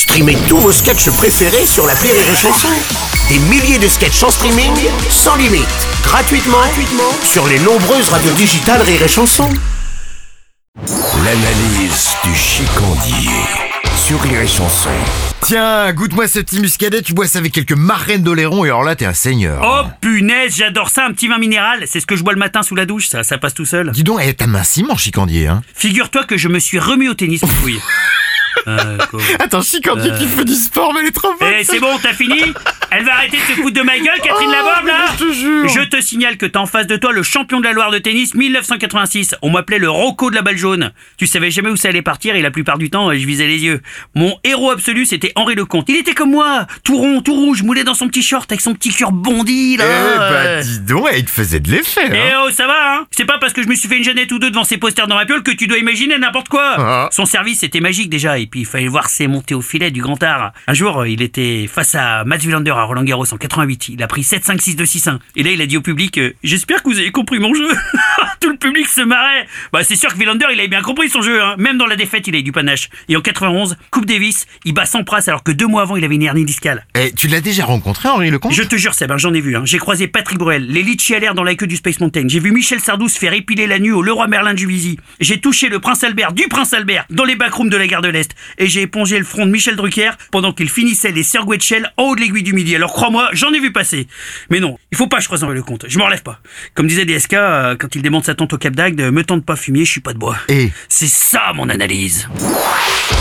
Streamez tous vos sketchs préférés sur la Rire et Chanson. Des milliers de sketchs en streaming, sans limite, gratuitement, gratuitement sur les nombreuses radios digitales Rire et Chanson. L'analyse du chicandier sur Rire et Chanson. Tiens, goûte-moi ce petit muscadet, tu bois ça avec quelques marraines d'Oléron et alors là t'es un seigneur. Oh punaise, j'adore ça, un petit vin minéral. C'est ce que je bois le matin sous la douche, ça, ça passe tout seul. Dis donc, eh, t'as minci mon chicandier, hein Figure-toi que je me suis remis au tennis, quoi. Attends, chicandier qui fait du sport, mais elle est trop bonne Eh, c'est bon, t'as fini? Elle va arrêter de se foutre de ma gueule, Catherine Oh, Laborde, là je te jure. Je te signale que t'as en face de toi le champion de la Loire de tennis 1986. On m'appelait le Rocco de la balle jaune. Tu savais jamais où ça allait partir et la plupart du temps, je visais les yeux. Mon héros absolu, c'était Henri Lecomte. Il était comme moi, tout rond, tout rouge, moulé dans son petit short avec son petit cœur bondi, Eh là. bah Euh. dis donc, eh, il te faisait de l'effet, Eh hein oh, ça va, hein C'est pas parce que je me suis fait une jeannette ou deux devant ses posters dans ma piole que tu dois imaginer n'importe quoi Ah. Son service était magique déjà, et puis il fallait voir ses montées au filet du grand art. Un jour, il était face à Mats Wilander à Roland Garros en 88. Il a pris 7-5, 6-2, 6-1. Et là, il a dit au public euh, J'espère que vous avez compris mon jeu !» Tout le public se marrait Bah c'est sûr que Wilander, il avait bien compris son jeu, hein. Même dans la défaite, il a eu du panache. Et en 91, Coupe Davis, il bat Sampras alors que deux mois avant, il avait une hernie discale. Eh, tu l'as déjà rencontré, Henri Lecomte? Je te jure, Seb, hein, j'en ai vu. Hein. J'ai croisé Patrick Bruel, les à l'air dans la queue du Space Mountain. J'ai vu Michel Sardou se faire épiler la nuit au Leroy Merlin de Juvisy. J'ai touché le Prince Albert du Prince Albert dans les backrooms de la gare de l'Est. Et j'ai épongé le front de Michel Drucker pendant qu'il finissait les sœurs Guetchel en haut de l'aiguille du midi. Alors crois-moi, j'en ai vu passer. Mais non, il faut pas que je croise le compte. Je me relève pas. Comme disait DSK, euh, quand il démonte sa tente au Cap d'Agde, me tente pas fumier, je suis pas de bois. Eh, C'est ça mon analyse. Et